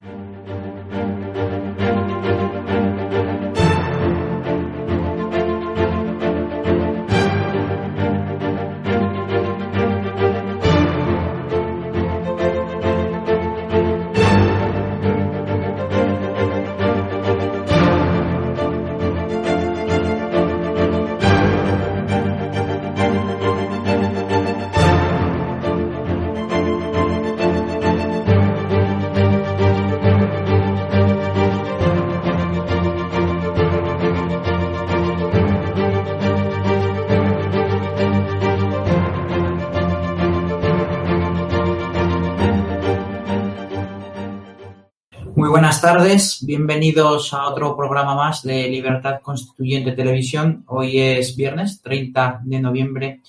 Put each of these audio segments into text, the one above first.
Muy buenas tardes, bienvenidos a otro programa más de Libertad Constituyente Televisión. Hoy es viernes 30 de noviembre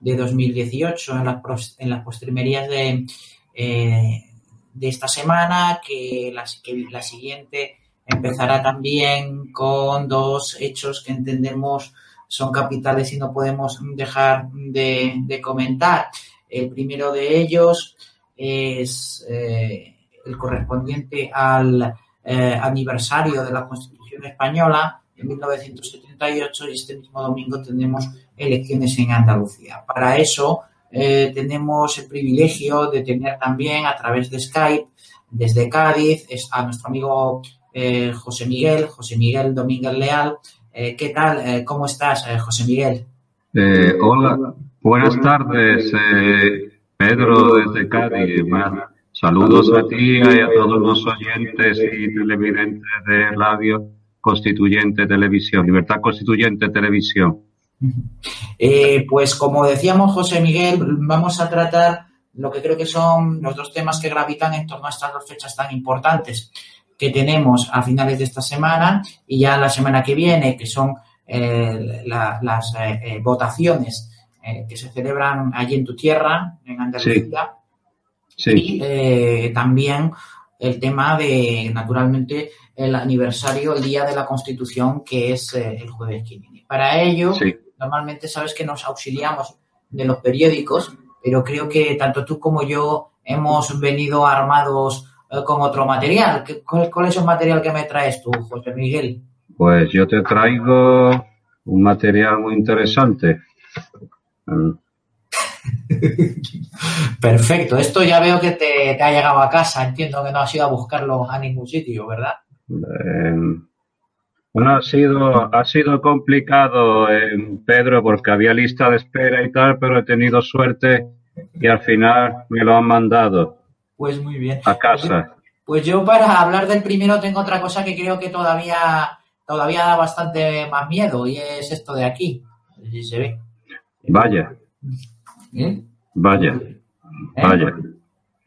de 2018 en las, en las postrimerías de, eh, de esta semana, que la, siguiente empezará también con dos hechos que entendemos son capitales y no podemos dejar de, de comentar. El primero de ellos es eh, el correspondiente al eh, aniversario de la Constitución Española en 1978 y este mismo domingo tenemos elecciones en Andalucía. Para eso eh, tenemos el privilegio de tener también a través de Skype desde Cádiz a nuestro amigo eh, José Miguel, José Miguel Domínguez Leal. ¿Qué tal? ¿Cómo estás, José Miguel? Hola, buenas tardes, Pedro desde Cádiz. Buenas- saludos a ti y a todos los oyentes y televidentes de Radio Constituyente Televisión, Libertad Constituyente Televisión. Eh, pues como decíamos, José Miguel, vamos a tratar lo que creo que son los dos temas que gravitan en torno a estas dos fechas tan importantes que tenemos a finales de esta semana y ya la semana que viene, que son eh, la- las eh, eh, votaciones eh, que se celebran allí en tu tierra, en Andalucía. Sí, Y eh, también el tema de, naturalmente, el aniversario, el día de la Constitución, que es eh, el jueves que viene. Para ello, sí. normalmente sabes que nos auxiliamos de los periódicos, pero creo que tanto tú como yo hemos venido armados eh, con otro material. ¿Qué- ¿Cuál, cuál es el material que me traes tú, José Miguel? Pues yo te traigo un material muy interesante. Perfecto, esto ya veo que te, te ha llegado a casa, entiendo que no has ido a buscarlo a ningún sitio, ¿verdad? Eh, bueno, ha sido, ha sido complicado, eh, Pedro, porque había lista de espera y tal, pero he tenido suerte y al final me lo han mandado Pues muy bien. a casa. Pues yo para hablar del primero tengo otra cosa que creo que todavía, todavía da bastante más miedo y es esto de aquí. Si se ve. Vaya, ¿Eh? vaya, ¿Eh? vaya.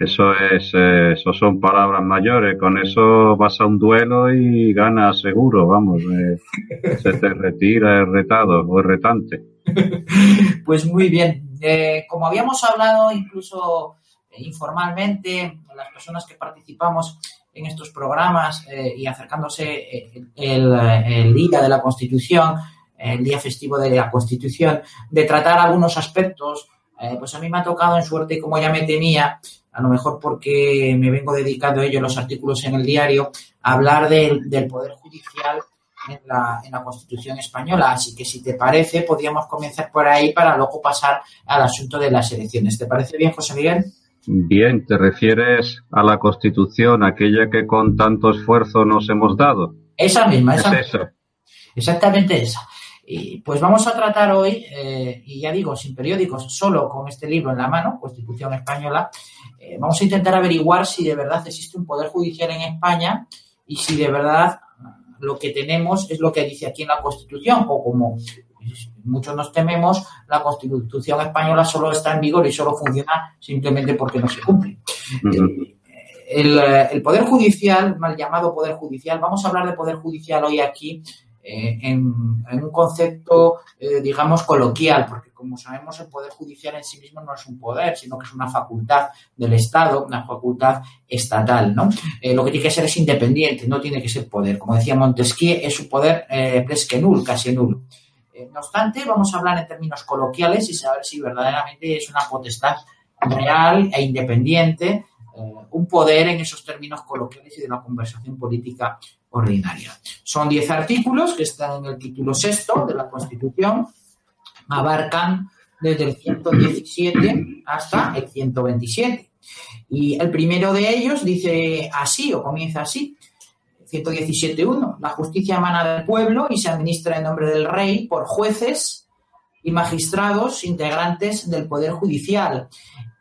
Eso es, eh, eso son palabras mayores. Con eso vas a un duelo y ganas seguro, vamos. eh, se te retira el retado o el retante. Pues muy bien. Eh, como habíamos hablado incluso informalmente, las personas que participamos en estos programas y acercándose el, el día de la Constitución, el día festivo de la Constitución, de tratar algunos aspectos, eh, pues a mí me ha tocado en suerte, como ya me temía, a lo mejor porque me vengo dedicando a ello en los artículos en el diario, a hablar del, del Poder Judicial en la, en la Constitución española. Así que si te parece, podríamos comenzar por ahí para luego pasar al asunto de las elecciones. ¿Te parece bien, José Miguel? Bien, te refieres a la Constitución, aquella que con tanto esfuerzo nos hemos dado. Esa misma, Es esa eso. Exactamente esa. Y pues vamos a tratar hoy, eh, y ya digo, sin periódicos, solo con este libro en la mano, Constitución Española, eh, vamos a intentar averiguar si de verdad existe un poder judicial en España y si de verdad lo que tenemos es lo que dice aquí en la Constitución, o como muchos nos tememos, la Constitución española solo está en vigor y solo funciona simplemente porque no se cumple. Eh, el, Poder Judicial, mal llamado Poder Judicial, vamos a hablar de Poder Judicial hoy aquí eh, en, un concepto, eh, digamos, coloquial, porque como sabemos el Poder Judicial en sí mismo no es un poder, sino que es una facultad del Estado, una facultad estatal, ¿no? Eh, lo que tiene que ser es independiente, no tiene que ser poder. Como decía Montesquieu, es un poder eh, que nul, casi nulo. no obstante, vamos a hablar en términos coloquiales y saber si verdaderamente es una potestad real e independiente un poder en esos términos coloquiales y de la conversación política ordinaria. Son diez artículos que están en el título sexto de la Constitución, abarcan desde el 117 hasta el 127. Y el primero de ellos dice así, o comienza así, 117.1, la justicia emana del pueblo y se administra en nombre del rey por jueces y magistrados integrantes del Poder Judicial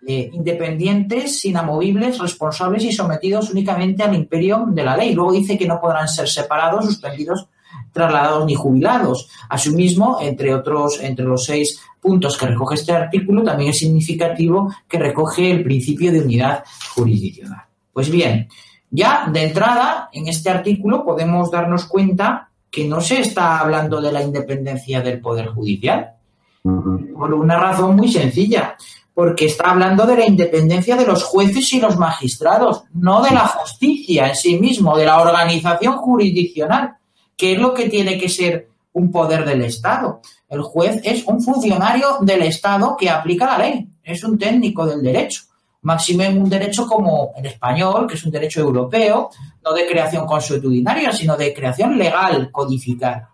eh, independientes, inamovibles, responsables y sometidos únicamente al imperio de la ley. Luego dice que no podrán ser separados, suspendidos, trasladados ni jubilados. Asimismo, entre otros, entre los seis puntos que recoge este artículo, también es significativo que recoge el principio de unidad jurisdiccional. Pues bien, ya de entrada, en este artículo podemos darnos cuenta que no se está hablando de la independencia del Poder Judicial, por una razón muy sencilla porque está hablando de la independencia de los jueces y los magistrados, no de la justicia en sí mismo, de la organización jurisdiccional, que es lo que tiene que ser un poder del Estado. El juez es un funcionario del Estado que aplica la ley, es un técnico del derecho. Máxime un derecho como el español, que es un derecho europeo, no de creación consuetudinaria, sino de creación legal codificada.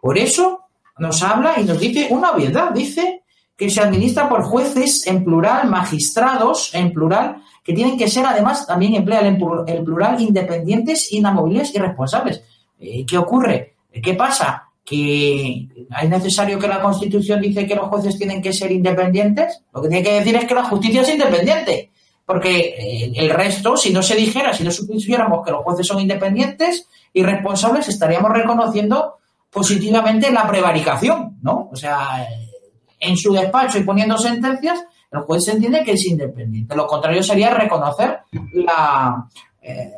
Por eso nos habla y nos dice una obviedad, dice que se administra por jueces en plural, magistrados en plural, que tienen que ser además, también emplea el plural, independientes, inamovibles y responsables. Eh, ¿Qué ocurre? ¿Qué pasa? ¿Que es necesario que la Constitución dice que los jueces tienen que ser independientes? Lo que tiene que decir es que la justicia es independiente. Porque eh, el resto, si no se dijera, si no supiéramos que los jueces son independientes y responsables, estaríamos reconociendo positivamente la prevaricación, ¿no? O sea, en su despacho y poniendo sentencias, el juez se entiende que es independiente. Lo contrario sería reconocer la, eh,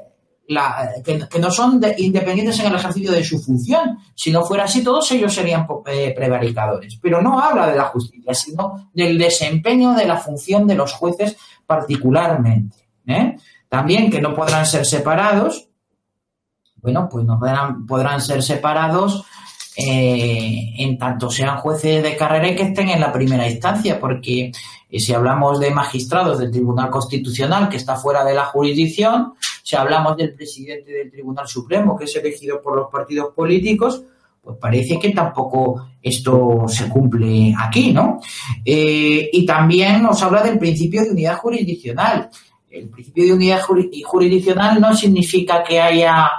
que, no son independientes en el ejercicio de su función. Si no fuera así, todos ellos serían eh, prevaricadores. Pero no habla de la justicia, sino del desempeño de la función de los jueces particularmente. ¿eh? También que no podrán ser separados. Bueno, pues no podrán ser separados eh, en tanto sean jueces de carrera y que estén en la primera instancia, porque eh, si hablamos de magistrados del Tribunal Constitucional que está fuera de la jurisdicción, si hablamos del presidente del Tribunal Supremo que es elegido por los partidos políticos, pues parece que tampoco esto se cumple aquí, ¿no? Eh, y también nos habla del principio de unidad jurisdiccional. El principio de unidad jurisdiccional no significa que haya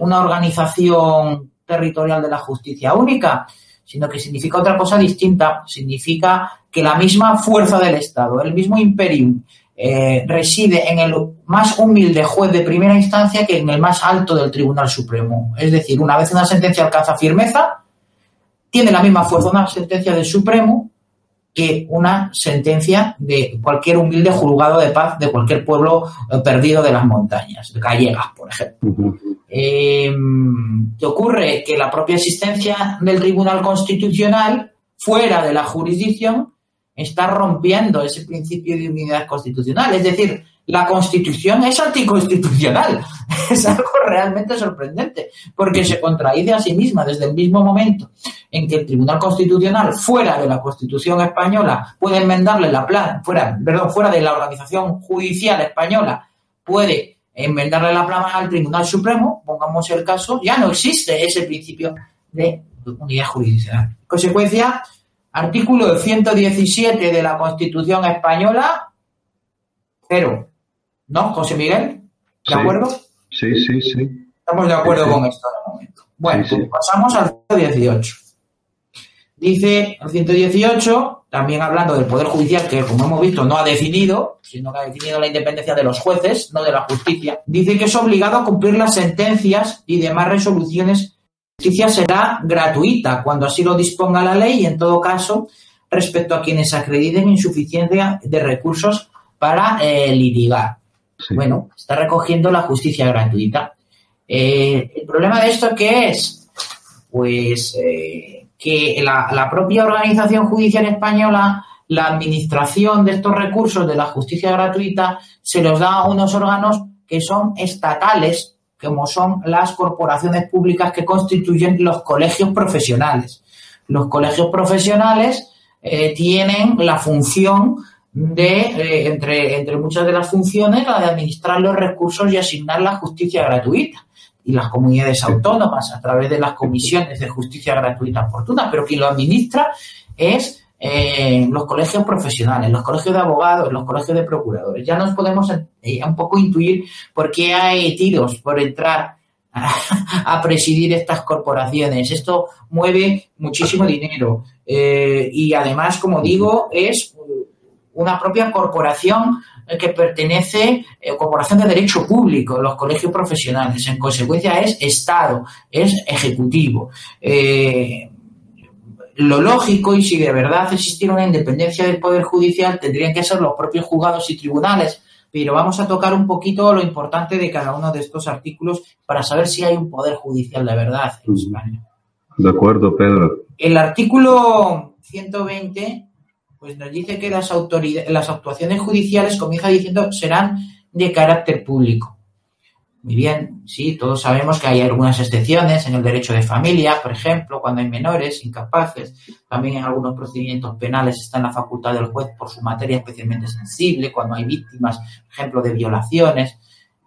una organización territorial de la justicia única, sino que significa otra cosa distinta. Significa que la misma fuerza del Estado, el mismo imperium, eh, reside en el más humilde juez de primera instancia que en el más alto del Tribunal Supremo. Es decir, una vez una sentencia alcanza firmeza, tiene la misma fuerza una sentencia del Supremo que una sentencia de cualquier humilde juzgado de paz de cualquier pueblo eh, perdido de las montañas, Gallegas, por ejemplo. Eh, ¿Qué ocurre? Que la propia existencia del Tribunal Constitucional fuera de la jurisdicción está rompiendo ese principio de unidad constitucional. Es decir, la Constitución es anticonstitucional. Es algo realmente sorprendente, porque se contradice a sí misma desde el mismo momento en que el Tribunal Constitucional, fuera de la Constitución española, puede enmendarle la plan, fuera, perdón, fuera de la organización judicial española, puede enmendarle la plana al Tribunal Supremo, pongamos el caso, ya no existe ese principio de unidad jurisdiccional. Consecuencia, artículo 117 de la Constitución española, cero. ¿No, José Miguel? ¿De acuerdo? Sí, sí, sí. Estamos de acuerdo con esto de momento. Bueno, pues pasamos al 118. Dice el 118, también hablando del Poder Judicial, que como hemos visto no ha definido, sino que ha definido la independencia de los jueces, no de la justicia, dice que es obligado a cumplir las sentencias y demás resoluciones. La justicia será gratuita cuando así lo disponga la ley y, en todo caso, respecto a quienes acrediten insuficiencia de recursos para eh, litigar. Bueno, está recogiendo la justicia gratuita. Eh, ¿El problema de esto qué es? Pues eh, que la, propia organización judicial española, la administración de estos recursos de la justicia gratuita, se los da a unos órganos que son estatales, como son las corporaciones públicas que constituyen los colegios profesionales. Los colegios profesionales eh, tienen la función de, eh, entre, entre muchas de las funciones, la de administrar los recursos y asignar la justicia gratuita. Y las comunidades autónomas a través de las comisiones de justicia gratuita oportuna, pero quien lo administra es eh, los colegios profesionales, los colegios de abogados, los colegios de procuradores. Ya nos podemos eh, un poco intuir por qué hay tiros por entrar a, presidir estas corporaciones. Esto mueve muchísimo dinero y además, como digo, es una propia corporación que pertenece, eh, corporación de derecho público, los colegios profesionales. En consecuencia es Estado, es Ejecutivo. Eh, lo lógico, y si de verdad existiera una independencia del Poder Judicial, tendrían que ser los propios juzgados y tribunales. Pero vamos a tocar un poquito lo importante de cada uno de estos artículos para saber si hay un Poder Judicial de verdad en España. De acuerdo, Pedro. El artículo 120 pues nos dice que las, autoridades, las actuaciones judiciales, comienza diciendo, serán de carácter público. Muy bien, sí, todos sabemos que hay algunas excepciones en el derecho de familia, por ejemplo, cuando hay menores incapaces. También en algunos procedimientos penales está en la facultad del juez por su materia especialmente sensible, cuando hay víctimas, por ejemplo, de violaciones,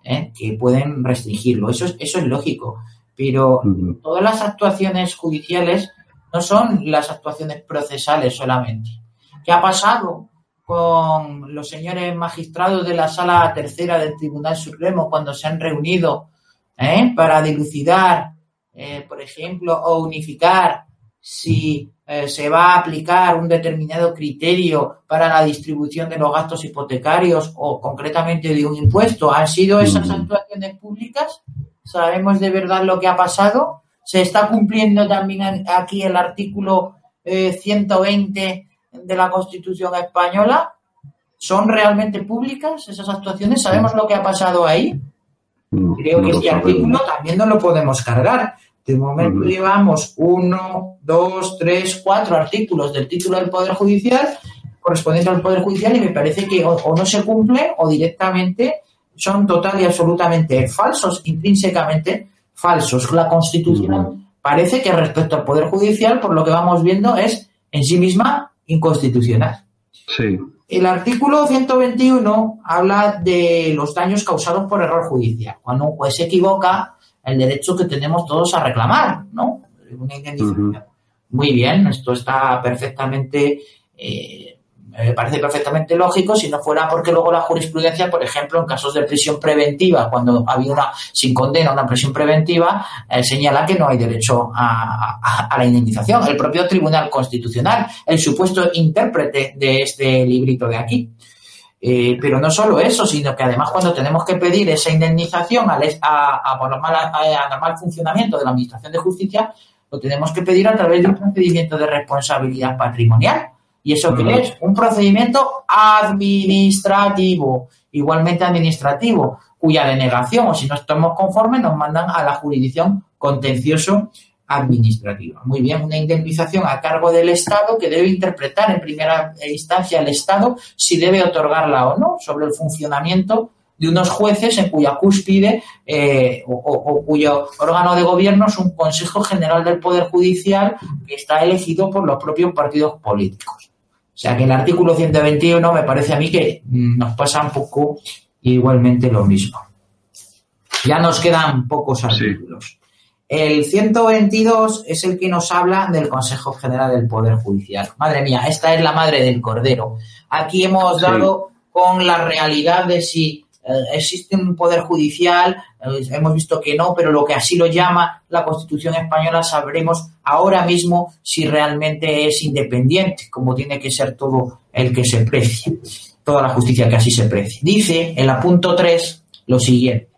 ¿eh? que pueden restringirlo. Eso es, eso es lógico. Pero todas las actuaciones judiciales no son las actuaciones procesales solamente. ¿Qué ha pasado con los señores magistrados de la sala tercera del Tribunal Supremo cuando se han reunido eh, para dilucidar, eh, por ejemplo, o unificar si eh, se va a aplicar un determinado criterio para la distribución de los gastos hipotecarios o concretamente de un impuesto? ¿Han sido esas actuaciones públicas? ¿Sabemos de verdad lo que ha pasado? ¿Se está cumpliendo también aquí el artículo 120 de la Constitución española son realmente públicas esas actuaciones. ¿Sabemos lo que ha pasado ahí? Creo que este artículo también no lo podemos cargar. De momento llevamos uno, dos, tres, cuatro artículos del título del Poder Judicial correspondientes al Poder Judicial y me parece que o, no se cumple o directamente son total y absolutamente falsos, intrínsecamente falsos. La Constitución parece que respecto al Poder Judicial, por lo que vamos viendo, es en sí misma inconstitucional. Sí. El artículo 121 habla de los daños causados por error judicial. Cuando un juez se equivoca, el derecho que tenemos todos a reclamar, ¿no? Una indemnización. Muy bien, esto está perfectamente eh, me parece perfectamente lógico si no fuera porque luego la jurisprudencia, por ejemplo, en casos de prisión preventiva, cuando había una, sin condena, una prisión preventiva, eh, señala que no hay derecho a, la indemnización. El propio Tribunal Constitucional, el supuesto intérprete de este librito de aquí. Eh, pero no solo eso, sino que además cuando tenemos que pedir esa indemnización a, a, a, normal funcionamiento de la Administración de Justicia, lo tenemos que pedir a través de un procedimiento de responsabilidad patrimonial ¿Y eso qué es? Un procedimiento administrativo, igualmente administrativo, cuya denegación o si no estamos conformes nos mandan a la jurisdicción contencioso administrativa. Muy bien, una indemnización a cargo del Estado que debe interpretar en primera instancia el Estado si debe otorgarla o no sobre el funcionamiento de unos jueces en cuya cúspide eh, o, cuyo órgano de gobierno es un Consejo General del Poder Judicial que está elegido por los propios partidos políticos. O sea que el artículo 121 me parece a mí que nos pasa un poco igualmente lo mismo. Ya nos quedan pocos artículos. El 122 es el que nos habla del Consejo General del Poder Judicial. Madre mía, esta es la madre del cordero. Aquí hemos dado con la realidad de si existe un poder judicial, eh, hemos visto que no, pero lo que así lo llama la Constitución española sabremos ahora mismo si realmente es independiente, como tiene que ser todo el que se precie, toda la justicia que así se precie. Dice en la punto 3 lo siguiente.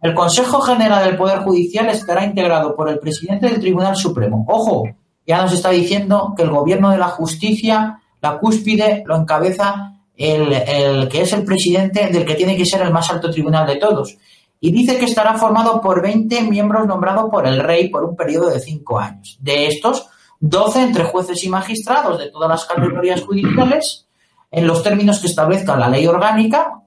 El Consejo General del Poder Judicial estará integrado por el presidente del Tribunal Supremo. Ojo, ya nos está diciendo que el gobierno de la justicia, la cúspide, lo encabeza el, que es el presidente del que tiene que ser el más alto tribunal de todos. Y dice que estará formado por 20 miembros nombrados por el rey por un periodo de 5 años. De estos, 12 entre jueces y magistrados de todas las categorías judiciales, en los términos que establezca la ley orgánica,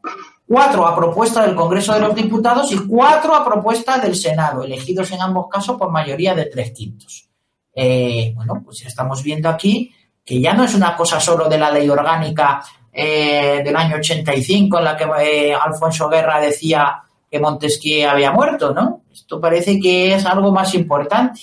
cuatro a propuesta del Congreso de los Diputados y cuatro a propuesta del Senado, elegidos en ambos casos por mayoría de tres quintos. Eh, bueno, pues ya estamos viendo aquí que ya no es una cosa solo de la ley orgánica eh, del año 85 en la que eh, Alfonso Guerra decía que Montesquieu había muerto, ¿no? Esto parece que es algo más importante,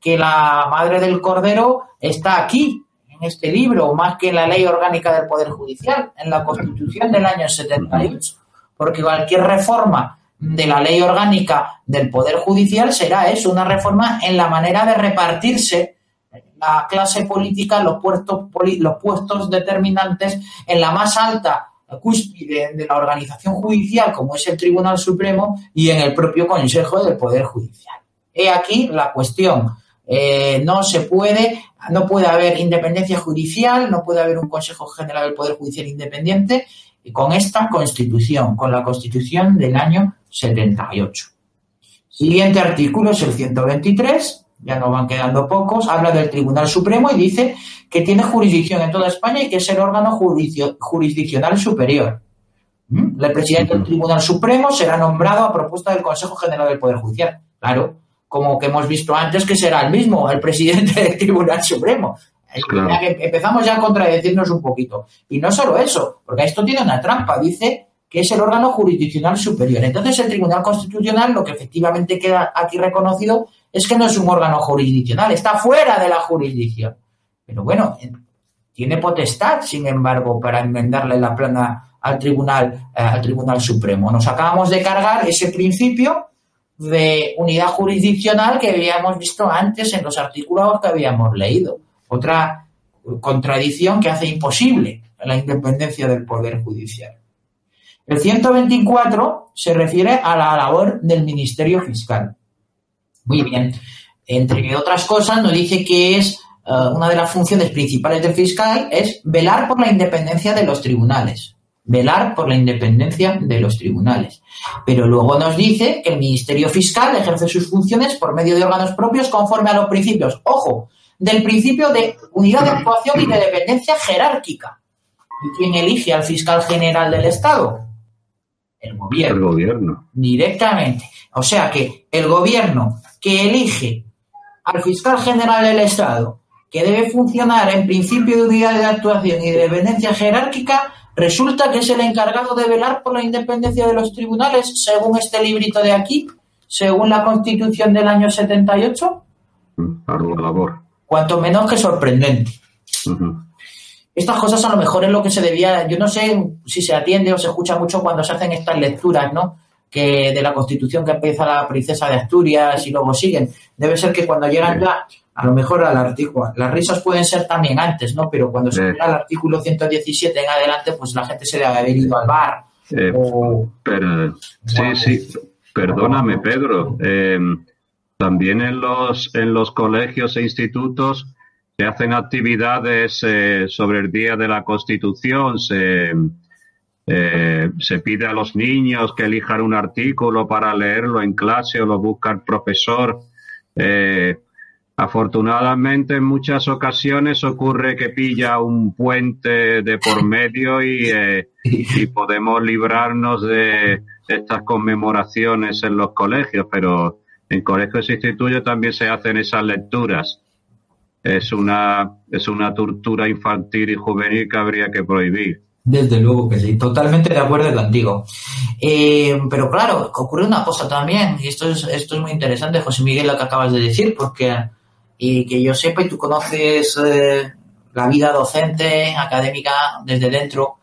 que la madre del Cordero está aquí, en este libro, más que en la ley orgánica del Poder Judicial, en la Constitución del año 78 porque cualquier reforma de la ley orgánica del Poder Judicial será eso, una reforma en la manera de repartirse la clase política, los puestos, los puestos determinantes en la más alta cúspide de la organización judicial, como es el Tribunal Supremo, y en el propio Consejo del Poder Judicial. He aquí la cuestión. Eh, no se puede, no puede haber independencia judicial, no puede haber un Consejo General del Poder Judicial independiente con esta constitución, con la constitución del año 78. Siguiente artículo es el 123, ya nos van quedando pocos, habla del Tribunal Supremo y dice que tiene jurisdicción en toda España y que es el órgano jurisdiccional superior. ¿Mm? El presidente del Tribunal Supremo será nombrado a propuesta del Consejo General del Poder Judicial. Claro, como que hemos visto antes que será el mismo, el presidente del Tribunal Supremo. Empezamos ya a contradecirnos un poquito. Y no solo eso, porque esto tiene una trampa. Dice que es el órgano jurisdiccional superior. Entonces, el Tribunal Constitucional, lo que efectivamente queda aquí reconocido es que no es un órgano jurisdiccional, está fuera de la jurisdicción. Pero bueno, tiene potestad, sin embargo, para enmendarle la plana al Tribunal, eh, al Tribunal Supremo. Nos acabamos de cargar ese principio de unidad jurisdiccional que habíamos visto antes en los artículos que habíamos leído. Otra contradicción que hace imposible la independencia del Poder Judicial. El 124 se refiere a la labor del Ministerio Fiscal. Muy bien. Entre otras cosas, nos dice que es eh, una de las funciones principales del fiscal es velar por la independencia de los tribunales. Velar por la independencia de los tribunales. Pero luego nos dice que el Ministerio Fiscal ejerce sus funciones por medio de órganos propios conforme a los principios. Ojo, del principio de unidad de actuación y de dependencia jerárquica. ¿Y quién elige al fiscal general del Estado? El gobierno. El gobierno. Directamente. O sea que el gobierno que elige al fiscal general del Estado, que debe funcionar en principio de unidad de actuación y de dependencia jerárquica, resulta que es el encargado de velar por la independencia de los tribunales, según este librito de aquí, según la Constitución del año 78. Ardua labor cuanto menos que sorprendente. Estas cosas a lo mejor es lo que se debía, yo no sé si se atiende o se escucha mucho cuando se hacen estas lecturas, ¿no? Que de la Constitución que empieza la princesa de Asturias y luego siguen. Debe ser que cuando llegan ya, a lo mejor al artículo, las risas pueden ser también antes, ¿no? Pero cuando se llega al artículo 117 en adelante, pues la gente se debe haber ido al bar. Eh, pero, sí, sí, perdóname, Pedro. Eh, también en los, en los colegios e institutos se hacen actividades eh, sobre el Día de la Constitución, se, eh, se pide a los niños que elijan un artículo para leerlo en clase o lo busca el profesor. Eh, afortunadamente en muchas ocasiones ocurre que pilla un puente de por medio y, y podemos librarnos de estas conmemoraciones en los colegios, pero en colegios e institutos también se hacen esas lecturas. Es una, es una tortura infantil y juvenil que habría que prohibir. Desde luego que sí, totalmente de acuerdo contigo. Eh, pero claro, ocurre una cosa también, y esto es, esto es muy interesante, José Miguel, lo que acabas de decir, porque, y que yo sepa, y tú conoces eh, la vida docente, académica, desde dentro,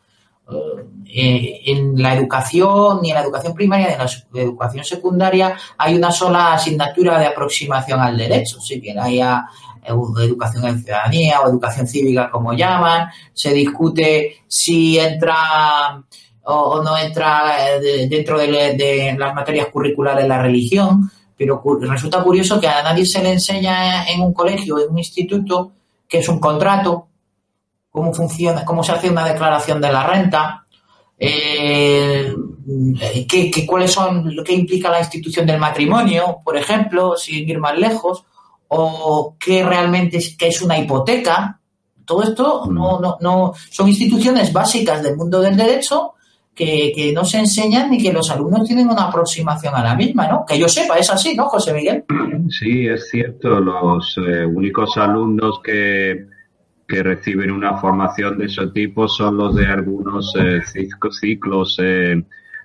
eh, en la educación, ni en la educación primaria ni en la educación secundaria, hay una sola asignatura de aproximación al derecho. Si bien haya eh, educación en ciudadanía o educación cívica, como llaman, se discute si entra o, no entra eh, dentro de, las materias curriculares la religión, pero resulta curioso que a nadie se le enseña en un colegio, en un instituto, que es un contrato, cómo funciona, cómo se hace una declaración de la renta, eh, qué, qué, cuáles son lo que implica la institución del matrimonio, por ejemplo, sin ir más lejos, o qué realmente es, qué es una hipoteca. Todo esto no, no, no son instituciones básicas del mundo del derecho que, que, no se enseñan ni que los alumnos tienen una aproximación a la misma, ¿no? Que yo sepa, es así, ¿no, José Miguel? Sí, es cierto. Los eh, únicos alumnos que, que reciben una formación de ese tipo son los de algunos eh, ciclos eh,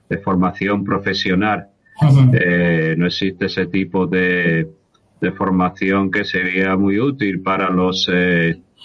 de formación profesional. Uh -huh. no existe ese tipo de, de, formación que sería muy útil para los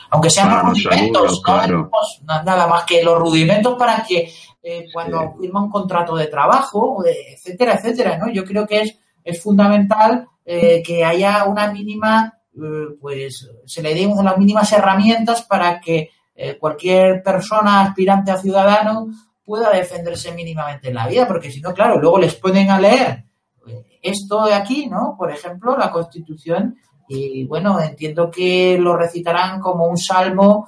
aunque sean los rudimentos, claro. nada más que los rudimentos para que eh, cuando sí. firma un contrato de trabajo, etcétera, etcétera, ¿no? Yo creo que es, es fundamental eh, que haya una mínima, eh, pues se le den unas mínimas herramientas para que eh, cualquier persona aspirante a ciudadano pueda defenderse mínimamente en la vida, porque si no, claro, luego les ponen a leer esto de aquí, ¿no? Por ejemplo, la Constitución, y bueno, entiendo que lo recitarán como un salmo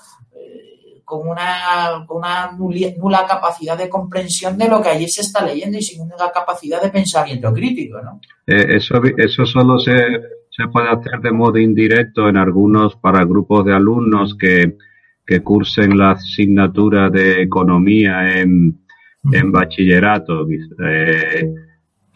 con una, con una nula capacidad de comprensión de lo que allí se está leyendo y sin una capacidad de pensamiento crítico, ¿no? Eh, eso, eso solo se, se puede hacer de modo indirecto en algunos, para grupos de alumnos que, que cursen la asignatura de economía en, en bachillerato. Eh,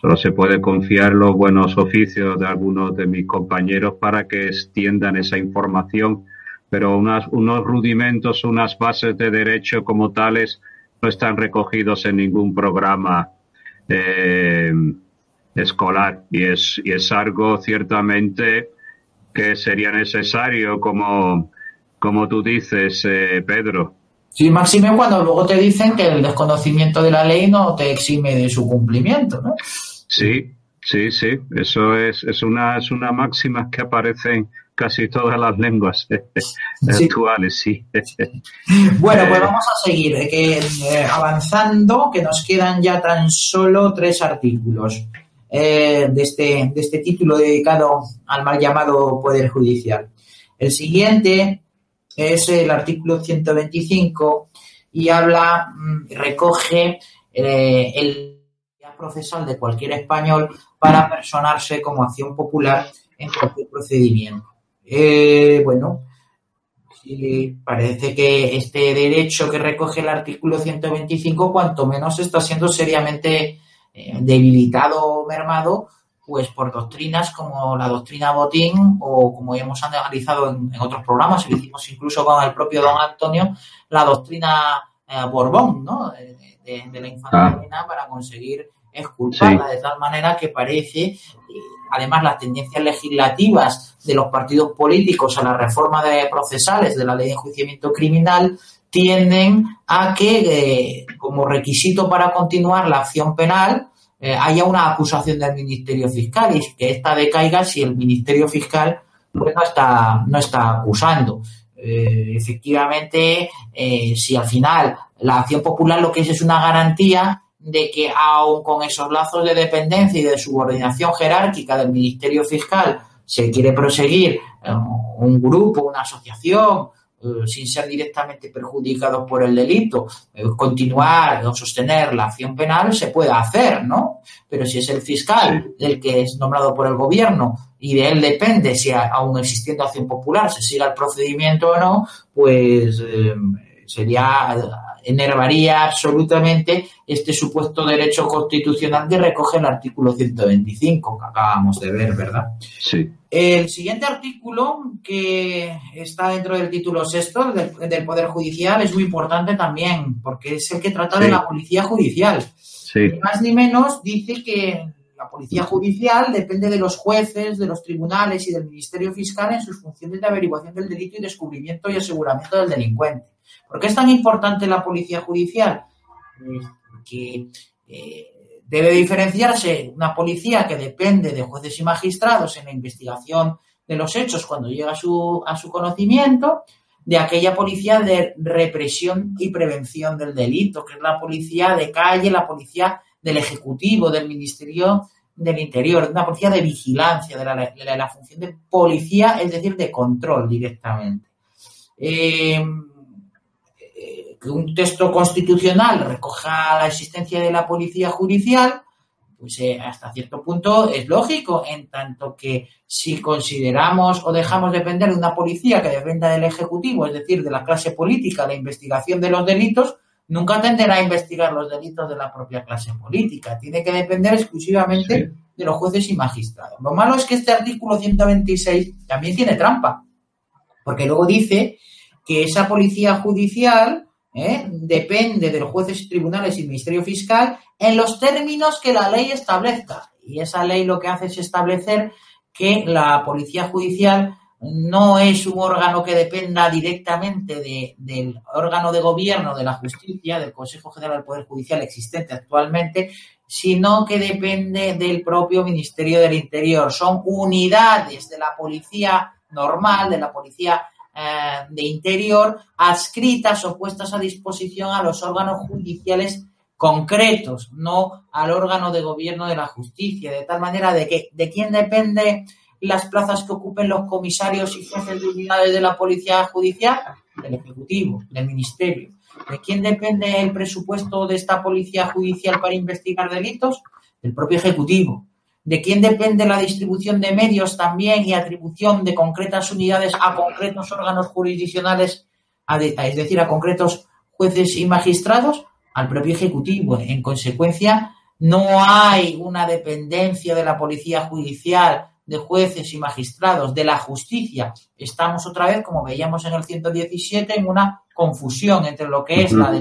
solo se puede confiar los buenos oficios de algunos de mis compañeros para que extiendan esa información pero unos rudimentos, unas bases de derecho como tales no están recogidos en ningún programa eh, escolar y es, y es algo ciertamente que sería necesario, como, como tú dices, eh, Pedro. Sí, máxime cuando luego te dicen que el desconocimiento de la ley no te exime de su cumplimiento, ¿no? Sí, sí, sí, eso es, es, una, es una máxima que aparece en casi todas las lenguas sí. actuales, sí. Bueno, pues vamos a seguir que, eh, avanzando, que nos quedan ya tan solo tres artículos eh, de, este, de este título dedicado al mal llamado Poder Judicial. El siguiente es el artículo 125 y habla, mm, recoge eh, el procesal de cualquier español para personarse como acción popular en cualquier procedimiento. Eh, bueno, parece que este derecho que recoge el artículo 125, cuanto menos está siendo seriamente eh, debilitado o mermado, pues por doctrinas como la doctrina Botín o como hemos analizado en, en otros programas, lo hicimos incluso con el propio don Antonio, la doctrina eh, Borbón, ¿no? De, de, la infantería ah. para conseguir exculparla sí. de tal manera que parece además las tendencias legislativas de los partidos políticos a la reforma de procesales de la ley de enjuiciamiento criminal tienden a que eh, como requisito para continuar la acción penal eh, haya una acusación del Ministerio Fiscal y que esta decaiga si el Ministerio Fiscal pues, no, está, no está acusando. Eh, efectivamente, eh, si al final la acción popular lo que es es una garantía de que aun con esos lazos de dependencia y de subordinación jerárquica del Ministerio Fiscal se quiere proseguir un grupo, una asociación, eh, sin ser directamente perjudicados por el delito, eh, continuar o sostener la acción penal se puede hacer, ¿no? Pero si es el fiscal el que es nombrado por el gobierno y de él depende si aún existiendo acción popular se siga el procedimiento o no, pues eh, sería enervaría absolutamente este supuesto derecho constitucional que recoge el artículo 125 que acabamos de ver, ¿verdad? Sí. El siguiente artículo que está dentro del título sexto del, del Poder Judicial es muy importante también porque es el que trata sí. de la policía judicial. Sí. Ni más ni menos dice que la policía judicial depende de los jueces, de los tribunales y del Ministerio Fiscal en sus funciones de averiguación del delito y descubrimiento y aseguramiento del delincuente. ¿Por qué es tan importante la policía judicial? Que eh, debe diferenciarse una policía que depende de jueces y magistrados en la investigación de los hechos cuando llega a su, a su conocimiento, de aquella policía de represión y prevención del delito, que es la policía de calle, la policía del Ejecutivo, del Ministerio del Interior, una policía de vigilancia, de la, de la, de la función de policía, es decir, de control directamente. Eh, que un texto constitucional recoja la existencia de la policía judicial, pues eh, hasta cierto punto es lógico, en tanto que si consideramos o dejamos depender de una policía que dependa del Ejecutivo, es decir, de la clase política, la investigación de los delitos, nunca tenderá a investigar los delitos de la propia clase política. Tiene que depender exclusivamente de los jueces y magistrados. Lo malo es que este artículo 126 también tiene trampa, porque luego dice que esa policía judicial ¿eh? depende de los jueces, tribunales y Ministerio Fiscal en los términos que la ley establezca. Y esa ley lo que hace es establecer que la policía judicial no es un órgano que dependa directamente del órgano de gobierno de la justicia, del Consejo General del Poder Judicial existente actualmente, sino que depende del propio Ministerio del Interior. Son unidades de la policía normal, de la policía eh, de Interior adscritas o puestas a disposición a los órganos judiciales concretos, no al órgano de gobierno de la justicia, de tal manera de que de quién depende las plazas que ocupen los comisarios y jefes de unidades de la policía judicial, del ejecutivo, del ministerio. ¿De quién depende el presupuesto de esta policía judicial para investigar delitos? Del propio ejecutivo de quién depende la distribución de medios también y atribución de concretas unidades a concretos órganos jurisdiccionales, es decir, a concretos jueces y magistrados, al propio Ejecutivo. En consecuencia, no hay una dependencia de la Policía Judicial, de jueces y magistrados, de la justicia. Estamos otra vez, como veíamos en el 117, en una confusión entre lo que es la,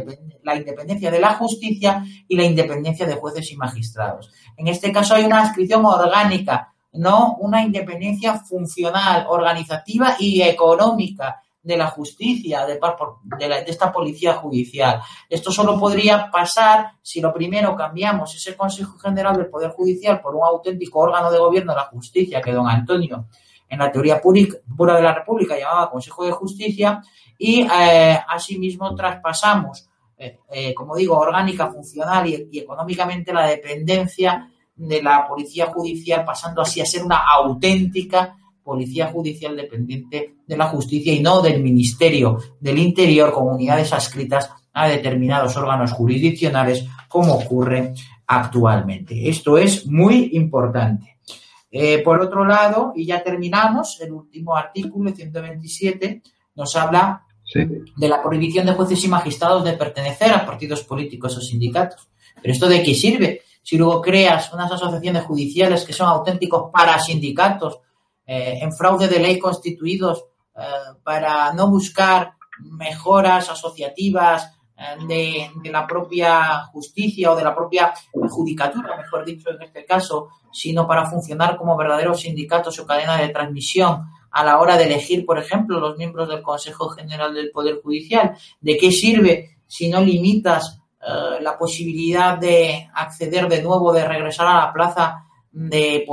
la independencia de la justicia y la independencia de jueces y magistrados. En este caso hay una adscripción orgánica, no una independencia funcional, organizativa y económica de la justicia, de, de, esta policía judicial. Esto solo podría pasar si lo primero cambiamos ese Consejo General del Poder Judicial por un auténtico órgano de gobierno de la justicia que don Antonio en la teoría pura de la República llamaba Consejo de Justicia y eh, asimismo traspasamos, eh, eh, como digo, orgánica, funcional y, económicamente la dependencia de la Policía Judicial, pasando así a ser una auténtica Policía Judicial dependiente de la Justicia y no del Ministerio del Interior con unidades adscritas a determinados órganos jurisdiccionales como ocurre actualmente. Esto es muy importante. Eh, por otro lado, y ya terminamos, el último artículo, 127, nos habla de la prohibición de jueces y magistrados de pertenecer a partidos políticos o sindicatos. Pero esto de qué sirve? Si luego creas unas asociaciones judiciales que son auténticos parasindicatos, eh, en fraude de ley constituidos eh, para no buscar mejoras asociativas de, la propia justicia o de la propia judicatura, mejor dicho en este caso, sino para funcionar como verdaderos sindicatos o cadena de transmisión a la hora de elegir, por ejemplo, los miembros del Consejo General del Poder Judicial. ¿De qué sirve si no limitas eh, la posibilidad de acceder de nuevo, de regresar a la plaza de,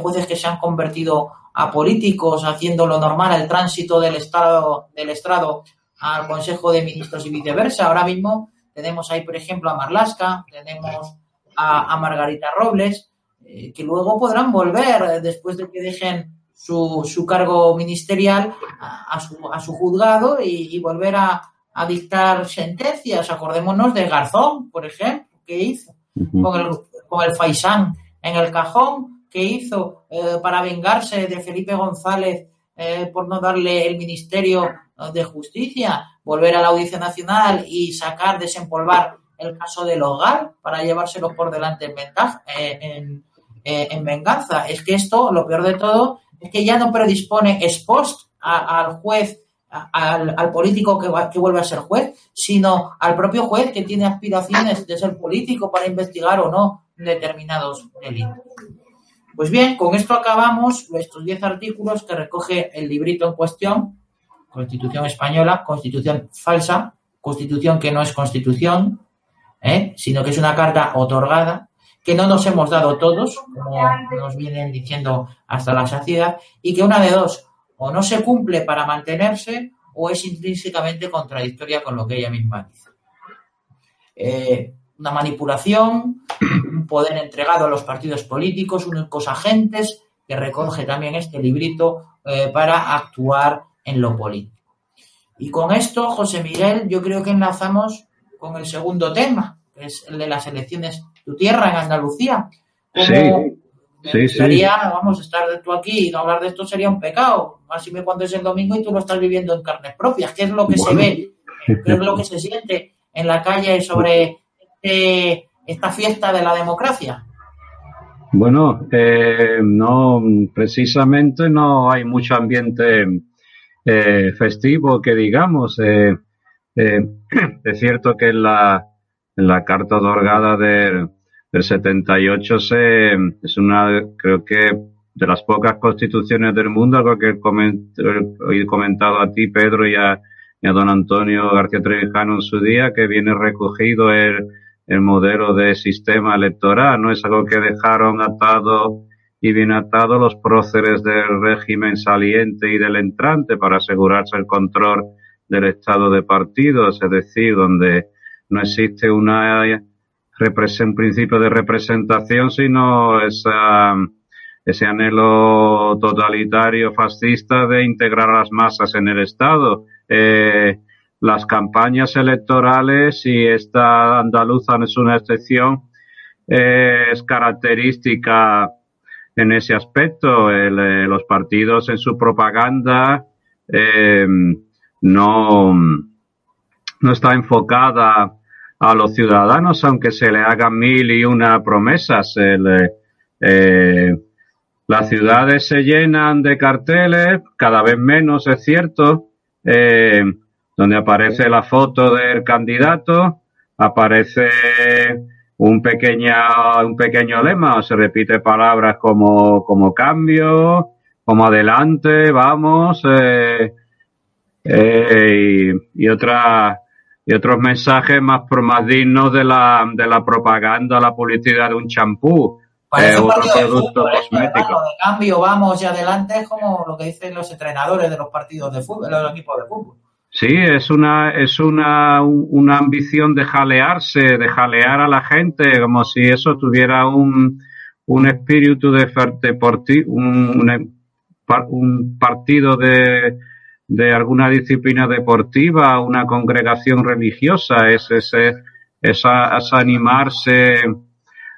jueces que se han convertido a políticos, haciendo lo normal el tránsito del Estado, del estrado al Consejo de Ministros y viceversa. Ahora mismo tenemos ahí, por ejemplo, a Marlasca, tenemos a, Margarita Robles, eh, que luego podrán volver eh, después de que dejen su, su cargo ministerial a, su, a su, juzgado y, volver a, dictar sentencias. Acordémonos de Garzón, por ejemplo, que hizo con, el, con el Faisán en el cajón, que hizo eh, para vengarse de Felipe González por no darle el ministerio de Justicia, volver a la Audiencia Nacional y sacar, desempolvar el caso de Logal para llevárselo por delante en, ventaja, eh, eh, en, venganza. Es que esto, lo peor de todo, es que ya no predispone ex post al juez, al, político que, que vuelve a ser juez, sino al propio juez que tiene aspiraciones de ser político para investigar o no determinados delitos. Pues bien, con esto acabamos estos 10 artículos que recoge el librito en cuestión Constitución española, constitución falsa, constitución que no es constitución, ¿eh? sino que es una carta otorgada, que no nos hemos dado todos, como nos vienen diciendo hasta la saciedad, y que una de dos, o no se cumple para mantenerse, o es intrínsecamente contradictoria con lo que ella misma dice. Eh, una manipulación, un poder entregado a los partidos políticos, unos agentes, que recoge también este librito eh, para actuar en lo político. Y con esto, José Miguel, yo creo que enlazamos con el segundo tema, es el de las elecciones tu tierra en Andalucía. sí. Sí, sería, vamos, estar tú aquí y no hablar de esto sería un pecado. Así me cuando es el domingo y tú lo estás viviendo en carnes propias. ¿Qué es lo que se ve? ¿Qué es lo que se siente en la calle sobre este, esta fiesta de la democracia? Bueno, eh, no, precisamente no hay mucho ambiente eh, festivo que digamos. Eh, es cierto que en la, en la carta otorgada de el 78 se, es una, creo que, de las pocas constituciones del mundo, algo que he comentado a ti, Pedro, y a, don Antonio García Trevijano en su día, que viene recogido el, el modelo de sistema electoral, no es algo que dejaron atado y bien atado los próceres del régimen saliente y del entrante para asegurarse el control del estado de partidos, es decir, donde no existe una un principio de representación, sino esa, ese anhelo totalitario fascista de integrar a las masas en el Estado. Eh, las campañas electorales, y esta andaluza no es una excepción, eh, es característica en ese aspecto. El, eh, los partidos en su propaganda eh, no, no está enfocada a los ciudadanos, aunque se le hagan mil y una promesas. Eh, las ciudades se llenan de carteles, cada vez menos es cierto, eh, donde aparece la foto del candidato, aparece un pequeño, un pequeño lema, o se repite palabras como, como cambio, como adelante, vamos, eh, y, y otra, y otros mensajes más, más dignos de la, de la propaganda, la publicidad de un champú. Eh, otro producto ¿eh? cosmético. de cambio, vamos y adelante es como lo que dicen los entrenadores de los partidos de fútbol, de los equipos de fútbol. Sí, es una, es una, una ambición de jalearse, de jalear a la gente, como si eso tuviera un, un espíritu de un, un partido de, de alguna disciplina deportiva, una congregación religiosa, es ese, es, animarse,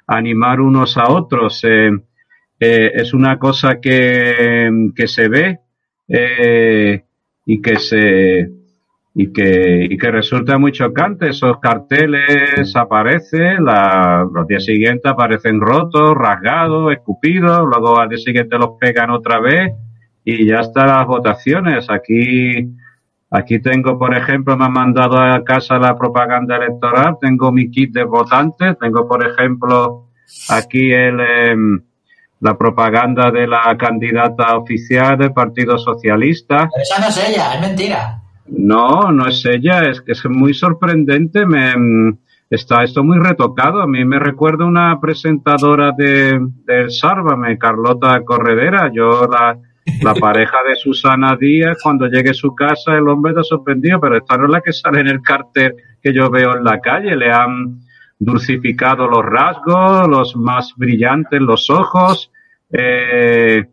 animar unos a otros, eh, eh, es una cosa que, que se ve eh, y que se y que, y que resulta muy chocante. Esos carteles aparecen, la, los días siguientes aparecen rotos, rasgados, escupidos, luego al día siguiente los pegan otra vez y ya están las votaciones. Aquí, aquí tengo, por ejemplo, me han mandado a casa la propaganda electoral, tengo mi kit de votantes, tengo, por ejemplo, aquí el, em, la propaganda de la candidata oficial del Partido Socialista. esa no es ella, es mentira. No, no es ella, es que es muy sorprendente, me, em, está esto muy retocado. A mí me recuerda una presentadora de, del Sárvame, Carlota Corredera. Yo la, la pareja de Susana Díaz, cuando llegue a su casa, el hombre está sorprendido, pero esta no es la que sale en el cartel que yo veo en la calle. Le han dulcificado los rasgos, los más brillantes, los ojos, eh,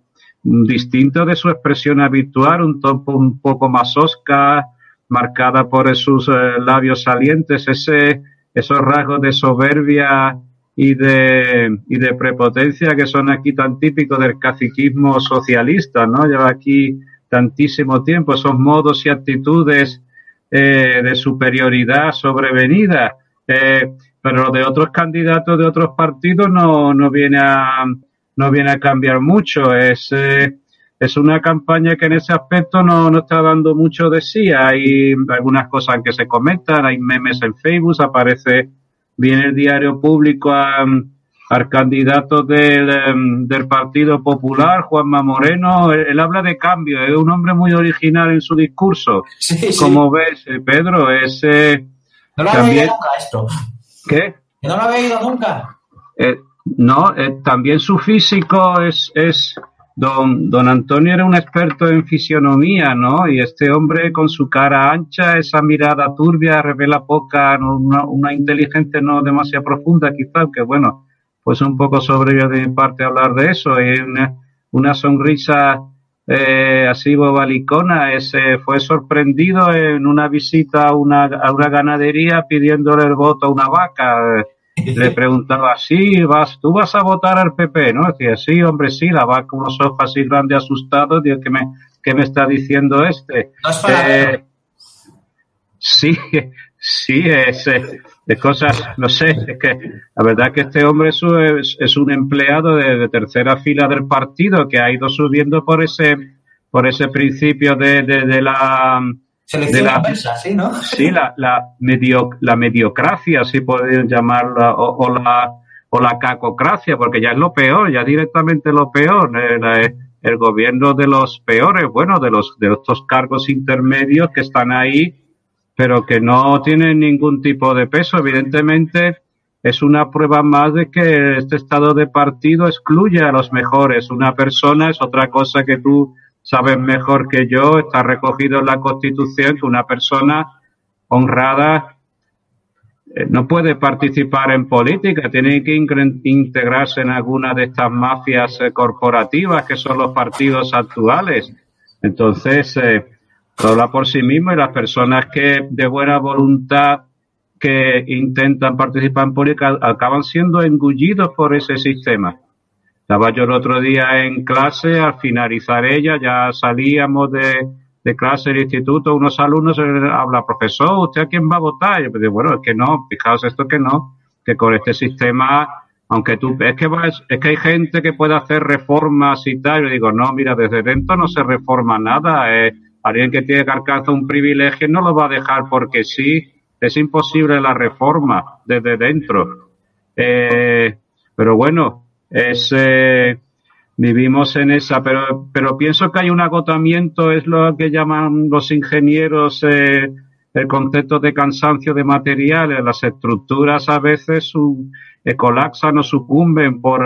distinto de su expresión habitual, un topo un poco más osca, marcada por sus eh, labios salientes, ese, esos rasgos de soberbia y de, y de prepotencia que son aquí tan típicos del caciquismo socialista, ¿no? Lleva aquí tantísimo tiempo esos modos y actitudes eh, de superioridad sobrevenida. Eh, pero de otros candidatos de otros partidos no, no viene a no viene a cambiar mucho. Es, eh, es una campaña que en ese aspecto no, no está dando mucho de sí. Hay algunas cosas que se comentan, hay memes en Facebook, aparece viene el diario público al candidato del, em, del, Partido Popular, Juanma Moreno. Él, habla de cambio, es un hombre muy original en su discurso. Como ves, eh, Pedro, es... Eh, no lo había oído nunca esto. ¿Qué? no lo había oído nunca. Eh, no, también su físico es, es Don, don Antonio era un experto en fisionomía, ¿no? Y este hombre con su cara ancha, esa mirada turbia, revela poca, una, inteligencia no demasiado profunda, quizá, que bueno, pues un poco sobre de mi parte hablar de eso. Hay una, una sonrisa eh, así bobalicona, ese fue sorprendido en una visita a una, a una ganadería pidiéndole el voto a una vaca. Le preguntaba, sí, vas, tú vas a votar al PP, ¿no? Decía, sí, hombre, sí, la vaca con unos ojos así grandes asustados, Dios, ¿qué me, qué me está diciendo este? eh, sí, sí, es, eh, de cosas, no sé, es que la verdad que este hombre es, es un empleado de, tercera fila del partido que ha ido subiendo por ese, por ese principio de, de, la... Selección de la, sí, ¿no? Sí, la, la, medio, la mediocracia, si podrían llamarla, o, la, o la cacocracia, porque ya es lo peor, ya directamente lo peor. El, el gobierno de los peores, bueno, de los de estos cargos intermedios que están ahí pero que no tiene ningún tipo de peso. Evidentemente, es una prueba más de que este estado de partido excluye a los mejores. Una persona es otra cosa que tú sabes mejor que yo, está recogido en la Constitución que una persona honrada eh, no puede participar en política, tiene que integrarse en alguna de estas mafias eh, corporativas que son los partidos actuales. Entonces, eh, habla por sí mismo y las personas que de buena voluntad que intentan participar en política acaban siendo engullidos por ese sistema. Estaba yo el otro día en clase, al finalizar ella, ya salíamos de, de clase del instituto, unos alumnos habla, profesor, ¿usted a quién va a votar? yo digo, bueno, es que no, fijaos esto que no, que con este sistema, aunque tú, es que es que hay gente que puede hacer reformas y tal, yo digo, no, mira, desde dentro no se reforma nada, eh, Alguien que tiene que alcanzar un privilegio no lo va a dejar porque sí. Es imposible la reforma desde dentro. Eh, pero bueno, es, eh, vivimos en esa, pero, pero pienso que hay un agotamiento, es lo que llaman los ingenieros eh, el concepto de cansancio de materiales. Las estructuras a veces colapsan o sucumben por,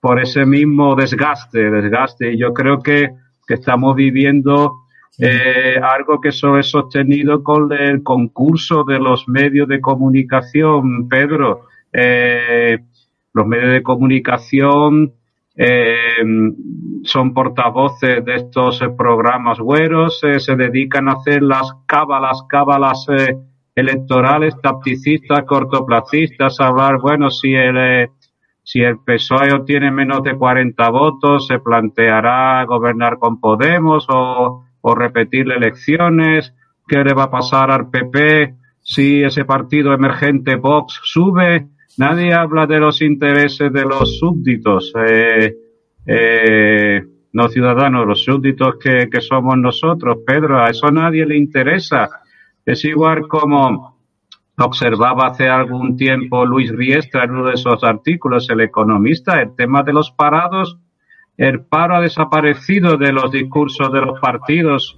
por ese mismo desgaste, desgaste. Y yo creo que, que estamos viviendo eh, algo que eso es sostenido con el concurso de los medios de comunicación, Pedro. Eh, los medios de comunicación eh, son portavoces de estos programas güeros, se dedican a hacer las cábalas, cábalas electorales, tacticistas, cortoplacistas, a hablar, bueno, si el, si el PSOE obtiene menos de 40 votos, se planteará gobernar con Podemos o o repetir elecciones, qué le va a pasar al PP si ese partido emergente Vox sube. Nadie habla de los intereses de los súbditos, eh, eh, no ciudadanos, los súbditos que, que somos nosotros, Pedro, a eso nadie le interesa. Es igual como observaba hace algún tiempo Luis Riestra en uno de esos artículos, el economista, el tema de los parados el paro ha desaparecido de los discursos de los partidos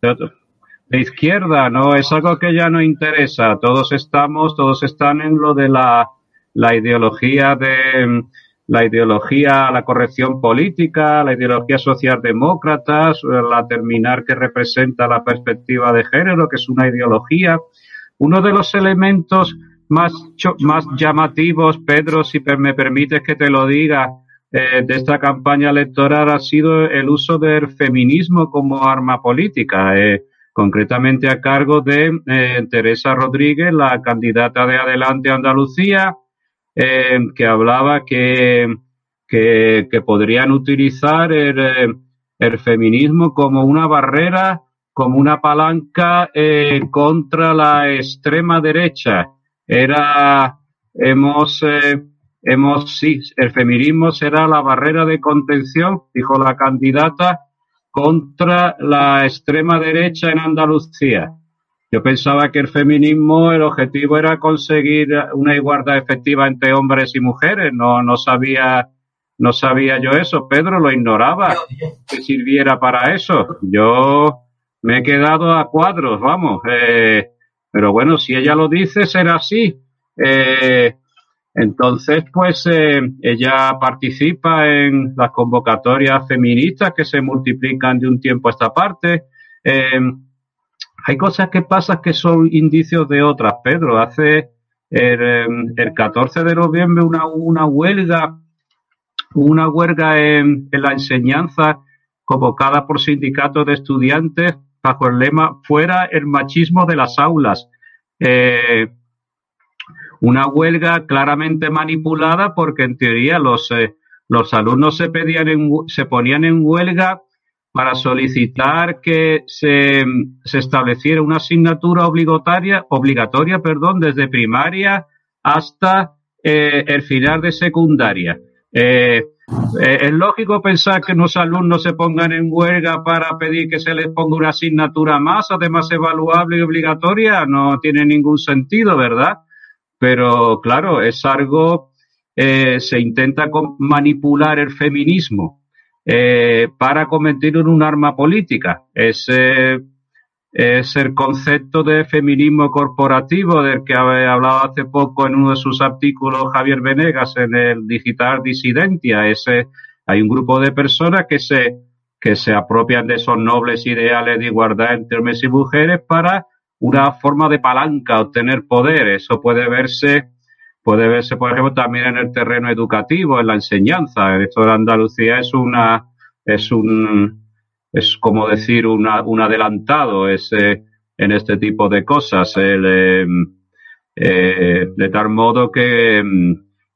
de, izquierda, ¿no? Es algo que ya no interesa. Todos estamos, todos están en lo de la, la ideología de la ideología, la corrección política, la ideología socialdemócrata, la terminar que representa la perspectiva de género, que es una ideología. Uno de los elementos más, más llamativos, Pedro, si me permites que te lo diga, eh, de esta campaña electoral ha sido el uso del feminismo como arma política, eh, concretamente a cargo de eh, Teresa Rodríguez, la candidata de Adelante Andalucía, que hablaba que, que, podrían utilizar el, el, feminismo como una barrera, como una palanca contra la extrema derecha. Era, hemos hemos, sí, el feminismo será la barrera de contención, dijo la candidata, contra la extrema derecha en Andalucía. Yo pensaba que el feminismo, el objetivo era conseguir una igualdad efectiva entre hombres y mujeres. No, no sabía, no sabía yo eso. Pedro lo ignoraba que sirviera para eso. Yo me he quedado a cuadros, vamos. Eh, pero bueno, si ella lo dice, será así. Eh, entonces, pues eh, ella participa en las convocatorias feministas que se multiplican de un tiempo a esta parte. Eh, hay cosas que pasan que son indicios de otras, Pedro. Hace el, 14 de noviembre una, una huelga, una huelga en, la enseñanza convocada por sindicatos de estudiantes bajo el lema Fuera el machismo de las aulas. Eh, una huelga claramente manipulada porque en teoría los, eh, los alumnos se, pedían se ponían en huelga para solicitar que se, se estableciera una asignatura obligatoria, obligatoria perdón, desde primaria hasta eh, el final de secundaria. Eh, eh, es lógico pensar que los alumnos se pongan en huelga para pedir que se les ponga una asignatura más, además evaluable y obligatoria, no tiene ningún sentido, ¿verdad? Pero claro, es algo, se intenta manipular el feminismo eh, para convertirlo en un arma política. Es, es el concepto de feminismo corporativo del que había hablado hace poco en uno de sus artículos Javier Venegas en el Digital Disidentia. Ese, hay un grupo de personas que se, que se apropian de esos nobles ideales de igualdad entre hombres y mujeres para una forma de palanca, obtener poder. Eso puede verse puede verse, por ejemplo, también en el terreno educativo, en la enseñanza. Esto de Andalucía es una, es un, es como decir una, un adelantado ese, en este tipo de cosas. El, em, eh, de tal modo que em,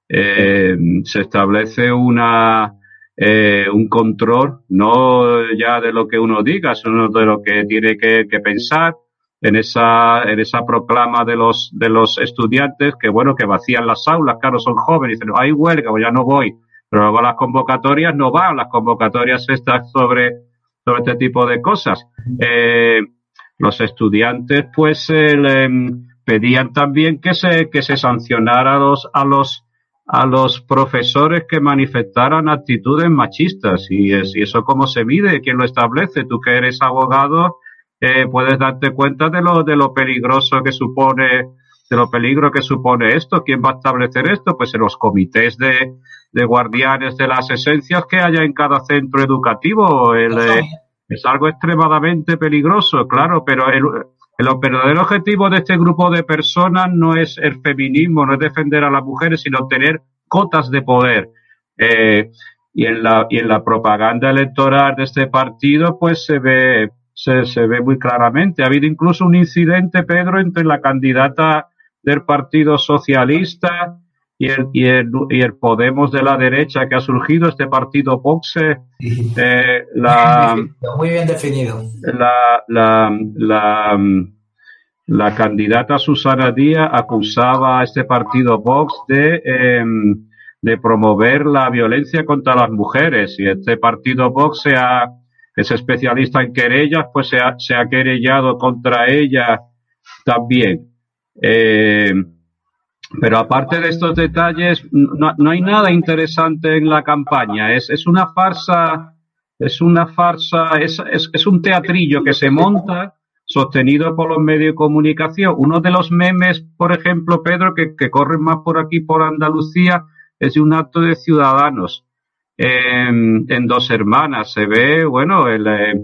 em, se establece una, eh, un control, no ya de lo que uno diga, sino de lo que tiene que pensar, en esa, en esa proclama de los, de los estudiantes que, bueno, que vacían las aulas, claro, son jóvenes, dicen, hay huelga, pues ya no voy. Pero luego las convocatorias no van, las convocatorias están sobre, sobre este tipo de cosas. Eh, los estudiantes, pues, eh, pedían también que se, que se sancionara a los, a los, a los profesores que manifestaran actitudes machistas. Y, es, y eso cómo se mide, quién lo establece. Tú que eres abogado, eh, puedes darte cuenta de lo, de lo peligroso que supone, de lo peligro que supone esto. ¿Quién va a establecer esto? Pues en los comités de, de guardianes de las esencias que haya en cada centro educativo. El, eh, es algo extremadamente peligroso, claro, pero el, el verdadero objetivo de este grupo de personas no es el feminismo, no es defender a las mujeres, sino tener cotas de poder. Eh, y en la y en la propaganda electoral de este partido, pues se ve se, se ve muy claramente. Ha habido incluso un incidente, Pedro, entre la candidata del Partido Socialista y el, y el, y el Podemos de la derecha que ha surgido, este partido Vox. Eh, la, muy bien definido. La, la, la, la candidata Susana Díaz acusaba a este partido Vox de, eh, de promover la violencia contra las mujeres y este partido Vox se ha es especialista en querellas, pues se ha, se ha querellado contra ella también. Eh, pero aparte de estos detalles, no, no, hay nada interesante en la campaña. Es, una farsa, es una farsa, es, es, es, un teatrillo que se monta sostenido por los medios de comunicación. Uno de los memes, por ejemplo, Pedro, que, que corren más por aquí, por Andalucía, es de un acto de ciudadanos en, Dos Hermanas. Se ve, bueno, el, eh,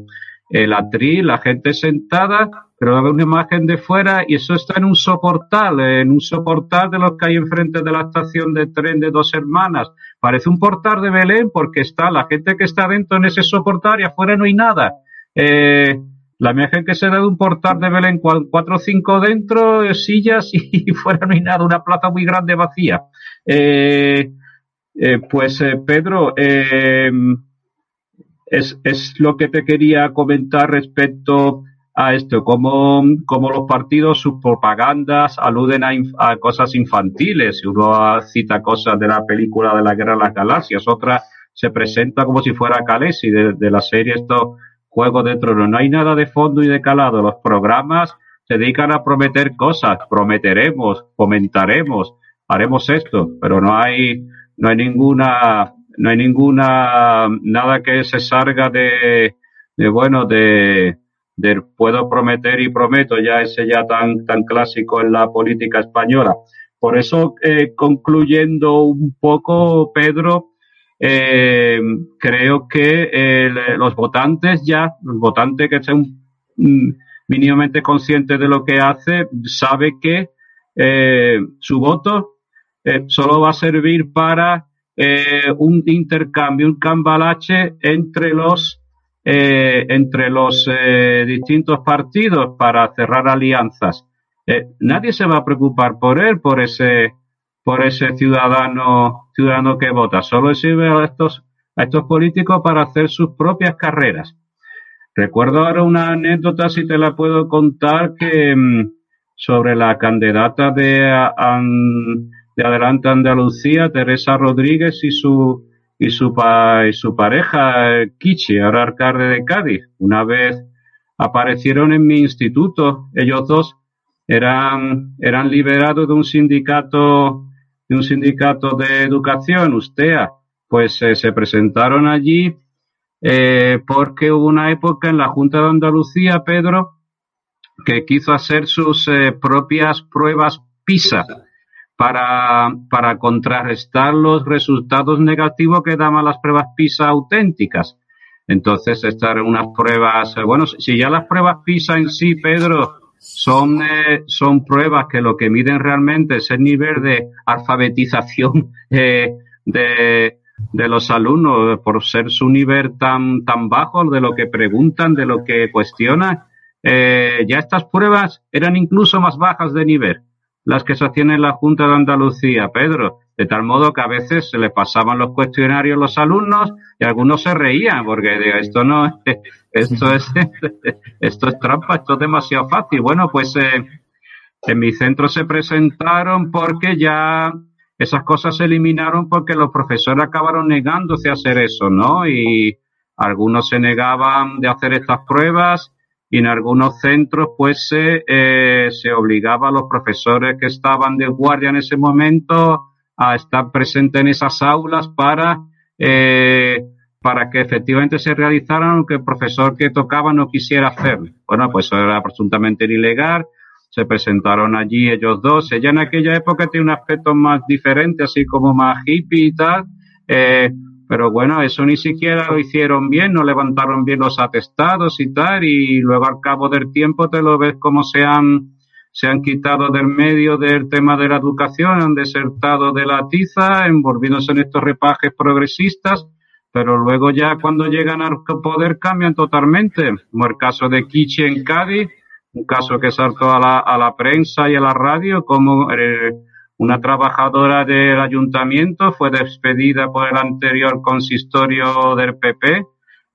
el atril, la gente sentada, pero ve una imagen de fuera y eso está en un soportal, en un soportal de los que hay enfrente de la estación de tren de Dos Hermanas. Parece un portal de Belén porque está la gente que está dentro en ese soportal y afuera no hay nada. Eh, la imagen que se da de un portal de Belén, cuatro o cinco dentro, sillas y fuera no hay nada, una plaza muy grande vacía. Eh, eh, pues eh, Pedro, eh, es, es, lo que te quería comentar respecto a esto, cómo, los partidos, sus propagandas aluden a, a, cosas infantiles. Uno cita cosas de la película de la Guerra de las Galaxias, otra se presenta como si fuera Calesi de, de la serie estos Juegos de Tronos. No hay nada de fondo y de calado. Los programas se dedican a prometer cosas, prometeremos, comentaremos, haremos esto, pero no hay no hay ninguna, no hay ninguna, nada que se salga de, de bueno, de, de puedo prometer y prometo, ya ese ya tan, tan clásico en la política española. Por eso, eh, concluyendo un poco, Pedro, eh, creo que eh, los votantes ya, los votantes que sean mínimamente conscientes de lo que hace, sabe que eh, su voto eh, solo va a servir para eh, un intercambio, un cambalache entre los entre los distintos partidos para cerrar alianzas. nadie se va a preocupar por él, por ese, por ese ciudadano, ciudadano que vota. Solo sirve a estos, a estos políticos para hacer sus propias carreras. Recuerdo ahora una anécdota, si te la puedo contar, que mm, sobre la candidata de, de Adelante Andalucía, Teresa Rodríguez y su y su, y su pareja, Kichi, ahora alcalde de Cádiz. Una vez aparecieron en mi instituto, ellos dos eran, eran liberados de un sindicato, de un sindicato de educación, USTEA, pues eh, se presentaron allí eh, porque hubo una época en la Junta de Andalucía, Pedro, que quiso hacer sus eh, propias pruebas PISA para, para contrarrestar los resultados negativos que daban las pruebas PISA auténticas. Entonces, estas unas pruebas, eh, bueno, si ya las pruebas PISA en sí, Pedro, son, son pruebas que lo que miden realmente es el nivel de alfabetización de, de los alumnos por ser su nivel tan, tan bajo de lo que preguntan, de lo que cuestionan. Eh, ya estas pruebas eran incluso más bajas de nivel, las que en la Junta de Andalucía, Pedro, de tal modo que a veces se le pasaban los cuestionarios a los alumnos y algunos se reían porque esto no, esto es, esto es trampa, esto es demasiado fácil. Bueno, pues eh, en mi centro se presentaron porque ya esas cosas se eliminaron porque los profesores acabaron negándose a hacer eso, ¿no? Y algunos se negaban de hacer estas pruebas y en algunos centros pues se, eh, se obligaba a los profesores que estaban de guardia en ese momento a estar presentes en esas aulas para, eh, para que efectivamente se realizaran aunque el profesor que tocaba no quisiera hacerlo. Bueno, pues eso era absolutamente ilegal se presentaron allí ellos dos. Ella en aquella época tiene un aspecto más diferente, así como más hippie y tal. Eh, pero bueno, eso ni siquiera lo hicieron bien, no levantaron bien los atestados y tal, y luego al cabo del tiempo te lo ves como se han, se han quitado del medio del tema de la educación, han desertado de la tiza, envolviéndose en estos repajes progresistas, pero luego ya cuando llegan al poder cambian totalmente, como el caso de Kichi en Cádiz, un caso que saltó a la, a la prensa y a la radio como una trabajadora del ayuntamiento fue despedida por el anterior consistorio del PP,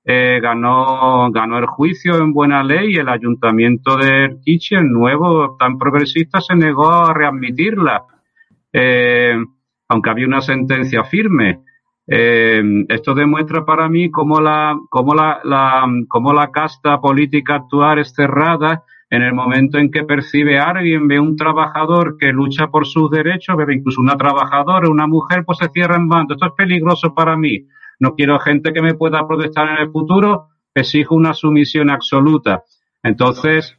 eh, ganó, ganó el juicio en buena ley y el ayuntamiento de Kichi, el nuevo tan progresista, se negó a readmitirla, eh, aunque había una sentencia firme. esto demuestra para mí cómo la, cómo la, la, cómo la casta política actual es cerrada en el momento en que percibe a alguien, ve un trabajador que lucha por sus derechos, ve incluso una trabajadora, una mujer, pues se cierra en bando. Esto es peligroso para mí. No quiero gente que me pueda protestar en el futuro, exijo una sumisión absoluta. Entonces,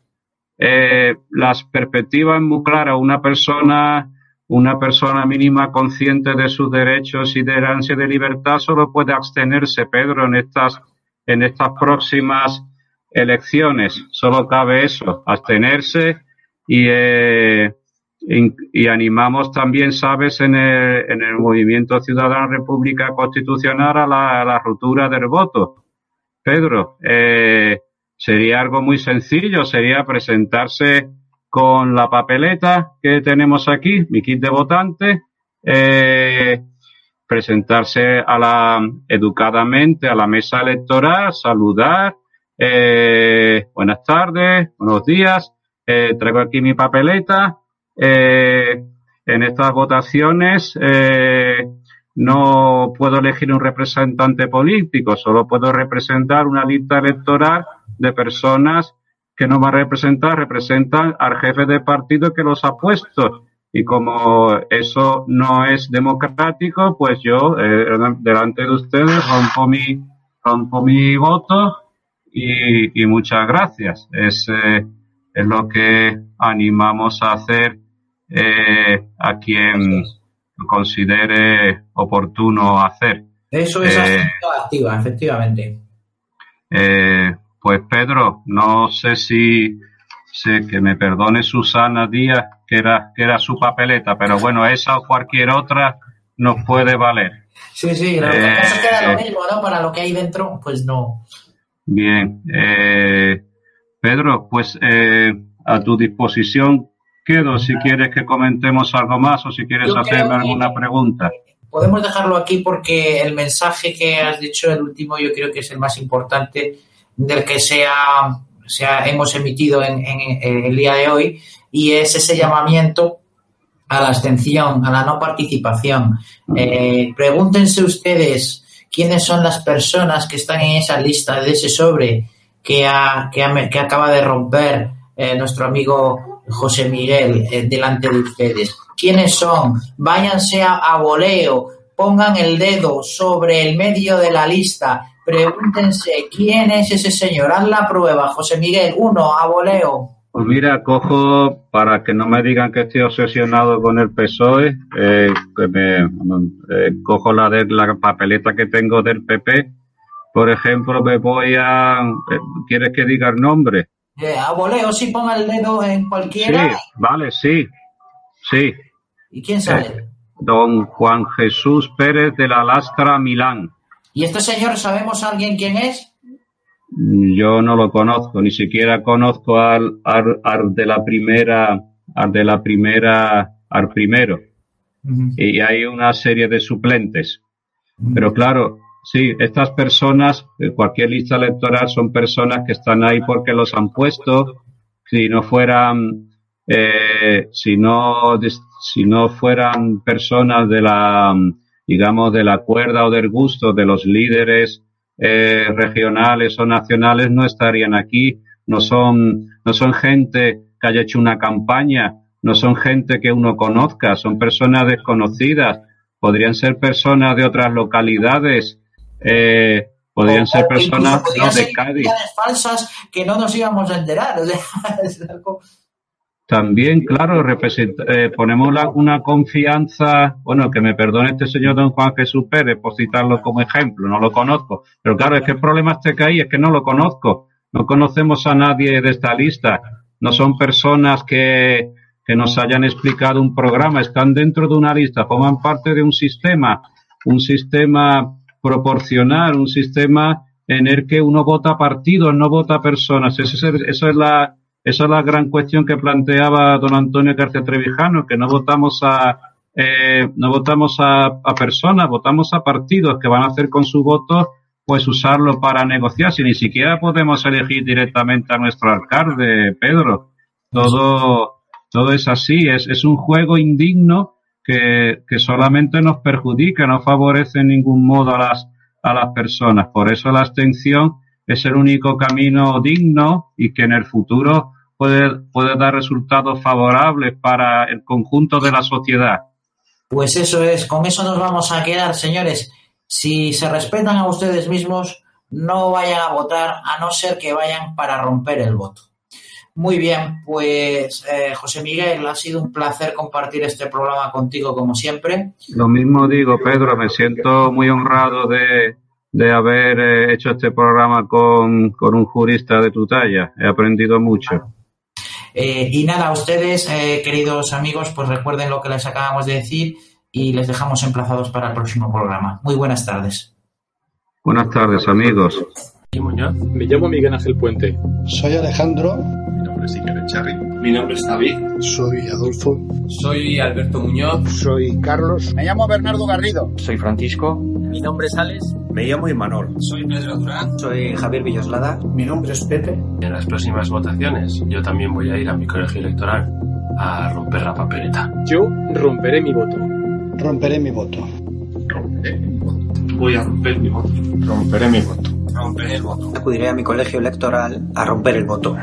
eh, las perspectivas muy claras. Una persona, una persona mínima consciente de sus derechos y de la de libertad solo puede abstenerse, Pedro, en estas, en estas próximas elecciones. Solo cabe eso, abstenerse y, eh, y animamos también, sabes, en el, en el movimiento Ciudadana República Constitucional a la, a la ruptura del voto. Pedro, eh, sería algo muy sencillo, sería presentarse con la papeleta que tenemos aquí, mi kit de votante, eh, presentarse a la educadamente a la mesa electoral, saludar, eh, buenas tardes, buenos días. Eh, traigo aquí mi papeleta. Eh, en estas votaciones eh, no puedo elegir un representante político, solo puedo representar una lista electoral de personas que no va a representar, representan al jefe de partido que los ha puesto. Y como eso no es democrático, pues yo, eh, delante de ustedes, rompo mi, rompo mi voto y, muchas gracias. Es, eh, es lo que animamos a hacer eh, a quien considere oportuno hacer. Eso es eh, activa, efectivamente. Pues Pedro, no sé si sé que me perdone Susana Díaz, que era, que era su papeleta, pero bueno, esa o cualquier otra nos puede valer. Sí, sí, lo que pasa es que era lo mismo, ¿no? Para lo que hay dentro, pues no. Bien. Eh, Pedro, pues eh, a tu disposición quedo si quieres que comentemos algo más o si quieres hacerme alguna pregunta. Podemos dejarlo aquí porque el mensaje que has dicho, el último, yo creo que es el más importante del que se hemos emitido en, el día de hoy y es ese llamamiento a la abstención, a la no participación. Eh, pregúntense ustedes quiénes son las personas que están en esa lista de ese sobre que, que, acaba de romper eh, nuestro amigo José Miguel eh, delante de ustedes. ¿Quiénes son? Váyanse a, a voleo, pongan el dedo sobre el medio de la lista, pregúntense quién es ese señor. Haz la prueba, José Miguel. Uno, a voleo. Pues mira, cojo, para que no me digan que estoy obsesionado con el PSOE, eh, que me, eh, cojo la de la papeleta que tengo del PP. Por ejemplo, me voy a... Eh, ¿Quieres que diga el nombre? a voleo, si ponga el dedo en cualquiera. Sí, vale, sí, sí. ¿Y quién sale? don Juan Jesús Pérez de la Lastra, Milán. ¿Y este señor sabemos alguien quién es? Yo no lo conozco, ni siquiera conozco al, al, de la primera, al de la primera, al primero. Y hay una serie de suplentes. Pero claro, sí, estas personas, cualquier lista electoral son personas que están ahí porque los han puesto. Si no fueran, eh, si no, si no fueran personas de la, digamos, de la cuerda o del gusto de los líderes eh, regionales o nacionales no estarían aquí, no son, no son gente que haya hecho una campaña, no son gente que uno conozca, son personas desconocidas, podrían ser personas de otras localidades, eh, podrían ser personas de Cádiz. falsas que no nos íbamos a enterar. También, claro, eh, ponemos una confianza, bueno, que me perdone este señor don Juan Jesús Pérez por citarlo como ejemplo, no lo conozco, pero claro, es que el problema este que hay es que no lo conozco, no conocemos a nadie de esta lista, no son personas que, que nos hayan explicado un programa, están dentro de una lista, forman parte de un sistema, un sistema proporcional, un sistema en el que uno vota partidos, no vota personas, eso es, eso es la esa es la gran cuestión que planteaba don Antonio García Trevijano, que no votamos a, eh, no votamos a, personas, votamos a partidos que van a hacer con su voto, pues usarlo para negociar. Si ni siquiera podemos elegir directamente a nuestro alcalde, Pedro. Todo, todo es así. Es, es un juego indigno que, que solamente nos perjudica, no favorece en ningún modo a las, a las personas. Por eso la abstención es el único camino digno y que en el futuro puede, puede dar resultados favorables para el conjunto de la sociedad. Pues eso es, con eso nos vamos a quedar, señores. Si se respetan a ustedes mismos, no vayan a votar a no ser que vayan para romper el voto. Muy bien, pues eh, José Miguel, ha sido un placer compartir este programa contigo como siempre. Lo mismo digo, Pedro, me siento muy honrado de, de haber eh, hecho este programa con, con, un jurista de tu talla. He aprendido mucho. Eh, y nada, a ustedes, eh, queridos amigos, pues recuerden lo que les acabamos de decir y les dejamos emplazados para el próximo programa. Muy buenas tardes. Buenas tardes, amigos. Me llamo Miguel Ángel Puente. Soy Alejandro. Mi nombre es Iker Echarri. Mi nombre es David. Soy Adolfo. Soy Alberto Muñoz. Soy Carlos. Me llamo Bernardo Garrido. Soy Francisco. Mi nombre es Alex. Me llamo Imanol. Soy Pedro Durán. Soy Javier Villoslada. Mi nombre es Pepe. En las próximas votaciones yo también voy a ir a mi colegio electoral a romper la papeleta. Yo romperé mi voto. Romperé mi voto. Romperé mi voto. Voy a romper mi voto. Romperé mi voto. Romperé el voto. Acudiré a mi colegio electoral a romper el voto.